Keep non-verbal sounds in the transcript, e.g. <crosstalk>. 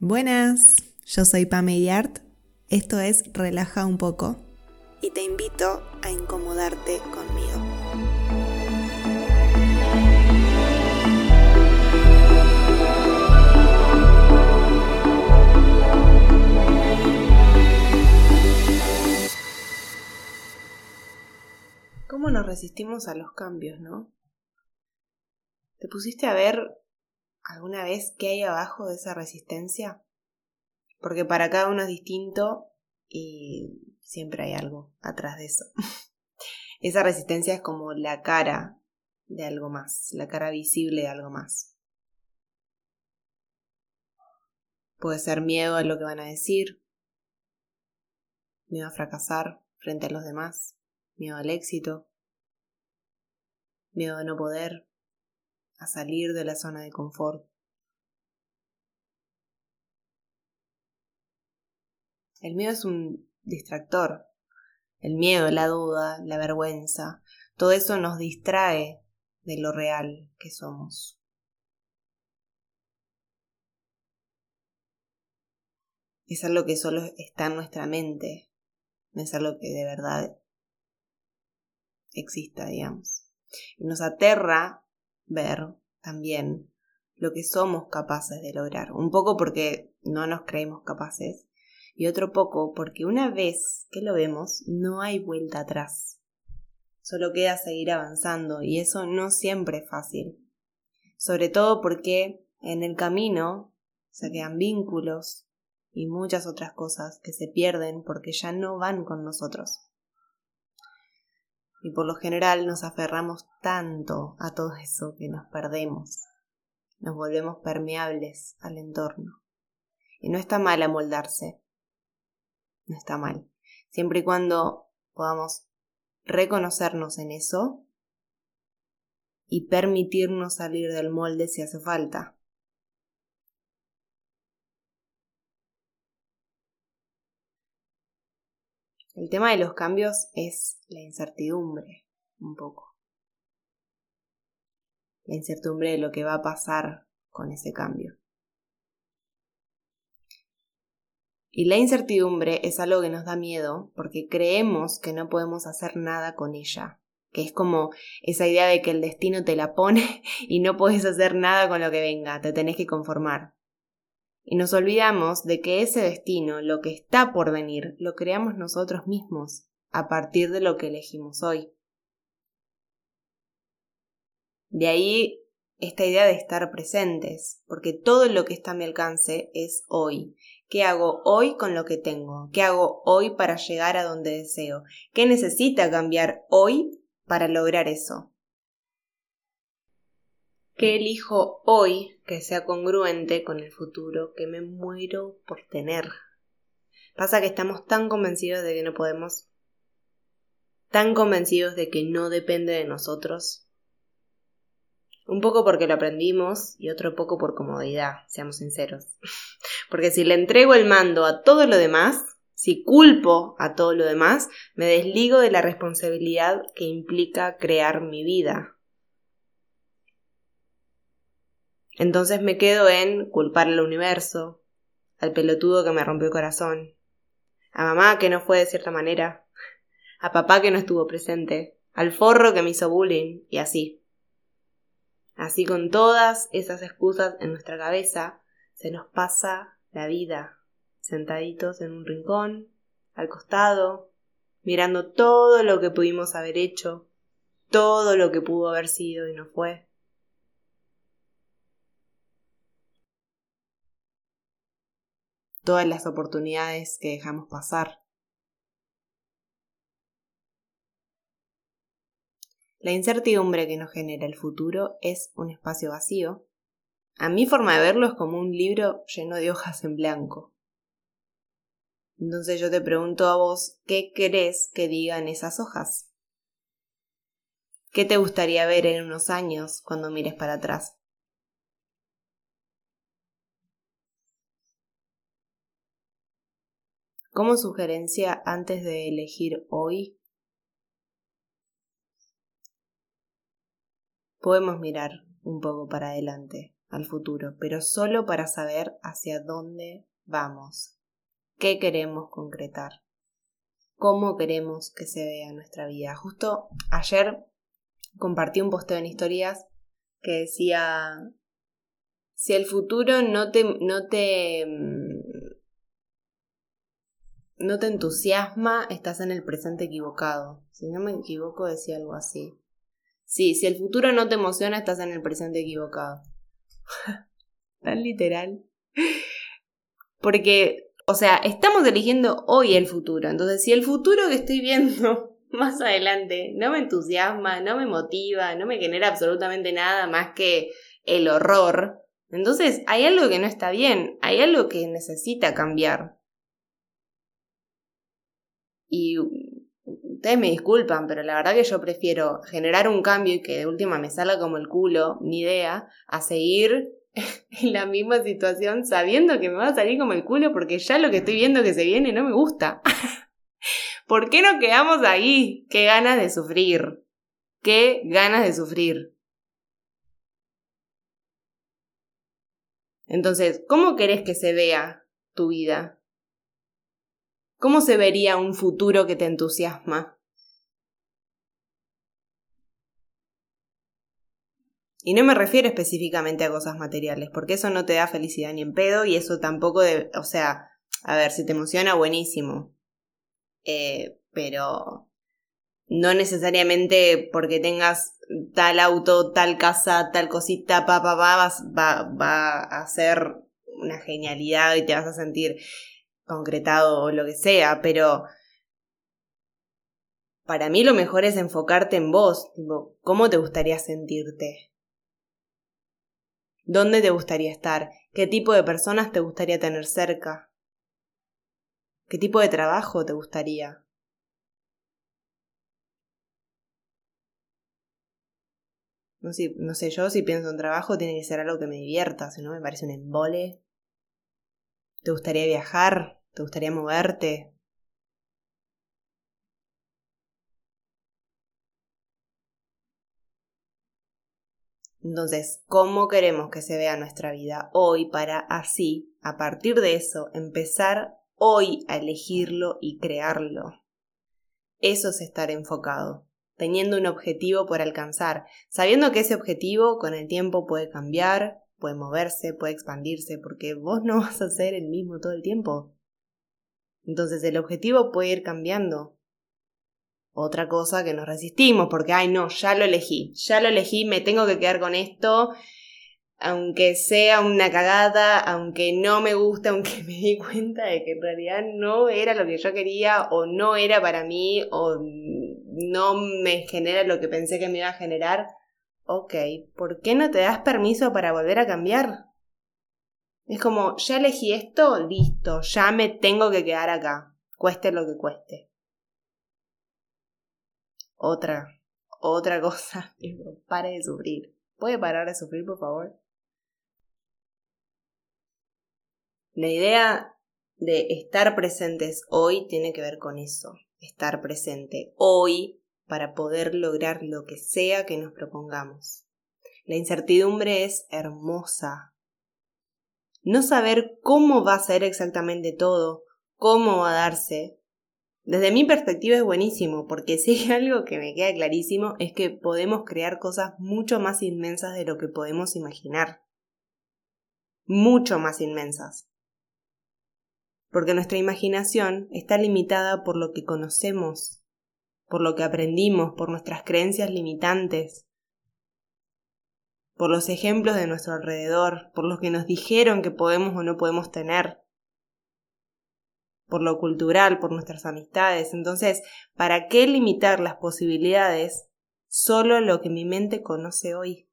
Buenas, yo soy Pame Yart, esto es Relaja un poco y te invito a incomodarte conmigo. ¿Cómo nos resistimos a los cambios, no? ¿Te pusiste a ver alguna vez qué hay abajo de esa resistencia? Porque para cada uno es distinto y siempre hay algo atrás de eso. <laughs> esa resistencia es como la cara de algo más, la cara visible de algo más. Puede ser miedo a lo que van a decir, miedo a fracasar frente a los demás, miedo al éxito, miedo a no poder, a salir de la zona de confort. El miedo es un distractor. El miedo, la duda, la vergüenza, todo eso nos distrae de lo real que somos. Es algo que solo está en nuestra mente, no es algo que de verdad exista, digamos. Y nos aterra ver también lo que somos capaces de lograr. Un poco porque no nos creemos capaces y otro poco porque una vez que lo vemos no hay vuelta atrás. Solo queda seguir avanzando y eso no siempre es fácil. Sobre todo porque en el camino se quedan vínculos y muchas otras cosas que se pierden porque ya no van con nosotros y por lo general nos aferramos tanto a todo eso que nos perdemos, nos volvemos permeables al entorno. Y no está mal amoldarse, no está mal, siempre y cuando podamos reconocernos en eso y permitirnos salir del molde si hace falta. El tema de los cambios es la incertidumbre, un poco. La incertidumbre de lo que va a pasar con ese cambio. Y la incertidumbre es algo que nos da miedo porque creemos que no podemos hacer nada con ella, que es como esa idea de que el destino te la pone <laughs> y no puedes hacer nada con lo que venga, te tenés que conformar. Y nos olvidamos de que ese destino, lo que está por venir, lo creamos nosotros mismos, a partir de lo que elegimos hoy. De ahí esta idea de estar presentes, porque todo lo que está a mi alcance es hoy. ¿Qué hago hoy con lo que tengo? ¿Qué hago hoy para llegar a donde deseo? ¿Qué necesita cambiar hoy para lograr eso? ¿Qué elijo hoy que sea congruente con el futuro que me muero por tener? Pasa que estamos tan convencidos de que no podemos, tan convencidos de que no depende de nosotros. Un poco porque lo aprendimos y otro poco por comodidad, seamos sinceros. <laughs> Porque si le entrego el mando a todo lo demás, si culpo a todo lo demás, me desligo de la responsabilidad que implica crear mi vida, Entonces me quedo en culpar al universo, al pelotudo que me rompió el corazón, a mamá que no fue de cierta manera, a papá que no estuvo presente, al forro que me hizo bullying, y así. Así con todas esas excusas en nuestra cabeza, se nos pasa la vida, sentaditos en un rincón, al costado, mirando todo lo que pudimos haber hecho, todo lo que pudo haber sido y no fue. Todas las oportunidades que dejamos pasar. La incertidumbre que nos genera el futuro es un espacio vacío. A mi forma de verlo es como un libro lleno de hojas en blanco. Entonces yo te pregunto a vos, ¿qué crees que digan esas hojas? ¿Qué te gustaría ver en unos años cuando mires para atrás? Como sugerencia antes de elegir hoy, podemos mirar un poco para adelante. al futuro, pero solo para saber hacia dónde vamos, qué queremos concretar, cómo queremos que se vea nuestra vida. Justo ayer compartí un posteo en historias que decía, si el futuro no te, no te, mm, no te entusiasma, estás en el presente equivocado. Si no me equivoco, decía algo así. Sí, si el futuro no te emociona, estás en el presente equivocado. <laughs> Tan literal. Porque, o sea, estamos eligiendo hoy el futuro. Entonces, si el futuro que estoy viendo <laughs> más adelante no me entusiasma, no me motiva, no me genera absolutamente nada más que el horror, entonces hay algo que no está bien, hay algo que necesita cambiar. Y ustedes me disculpan, pero la verdad que yo prefiero generar un cambio y que de última me salga como el culo, ni idea, a seguir <laughs> en la misma situación sabiendo que me va a salir como el culo porque ya lo que estoy viendo que se viene no me gusta. <laughs> ¿Por qué no quedamos ahí? Qué ganas de sufrir. Qué ganas de sufrir. Entonces, ¿cómo querés que se vea tu vida? ¿Cómo se vería un futuro que te entusiasma? Y no me refiero específicamente a cosas materiales, porque eso no te da felicidad ni en pedo y eso tampoco de, o sea, a ver, si te emociona, buenísimo. Eh, pero no necesariamente porque tengas tal auto, tal casa, tal cosita, pa, pa, va, va a ser una genialidad y te vas a sentir concretado o lo que sea, pero para mí lo mejor es enfocarte en vos, ¿cómo te gustaría sentirte? ¿Dónde te gustaría estar? ¿Qué tipo de personas te gustaría tener cerca? ¿Qué tipo de trabajo te gustaría? No sé, no sé, yo si pienso en trabajo tiene que ser algo que me divierta, si no me parece un embole. ¿Te gustaría viajar? ¿Te gustaría moverte? Entonces, ¿cómo queremos que se vea nuestra vida hoy para así, a partir de eso, empezar hoy a elegirlo y crearlo? Eso es estar enfocado, teniendo un objetivo por alcanzar, sabiendo que ese objetivo con el tiempo puede cambiar, puede moverse, puede expandirse, porque vos no <laughs> vas a ser el mismo todo el tiempo. Entonces el objetivo puede ir cambiando, otra cosa que nos resistimos porque, ay no, ya lo elegí, ya lo elegí, me tengo que quedar con esto, aunque sea una cagada, aunque no me guste, <laughs> aunque me di cuenta de que en realidad no era lo que yo quería o no era para mí o no me genera lo que pensé que me iba a generar. Ok, ¿por qué no te das permiso para volver a cambiar? Es como, ya elegí esto, listo, ya me tengo que quedar acá, cueste lo que cueste otra, otra <laughs> cosa. pare de sufrir. ¿Puede parar de sufrir, por favor? La idea de estar presentes hoy tiene que ver con eso. Estar presente hoy para poder lograr lo que sea que nos propongamos. La incertidumbre es hermosa. No saber cómo va a ser exactamente todo, cómo va a darse, desde mi perspectiva es buenísimo, porque si hay algo que me queda clarísimo es que podemos crear cosas mucho más inmensas de lo que podemos imaginar. Mucho más inmensas. Porque nuestra imaginación está limitada por lo que conocemos, por lo que aprendimos, por nuestras creencias limitantes, por los ejemplos de nuestro alrededor, por los que nos dijeron que podemos o no podemos tener por lo cultural, por nuestras amistades. Entonces, ¿para qué limitar las posibilidades solo lo que mi mente conoce hoy?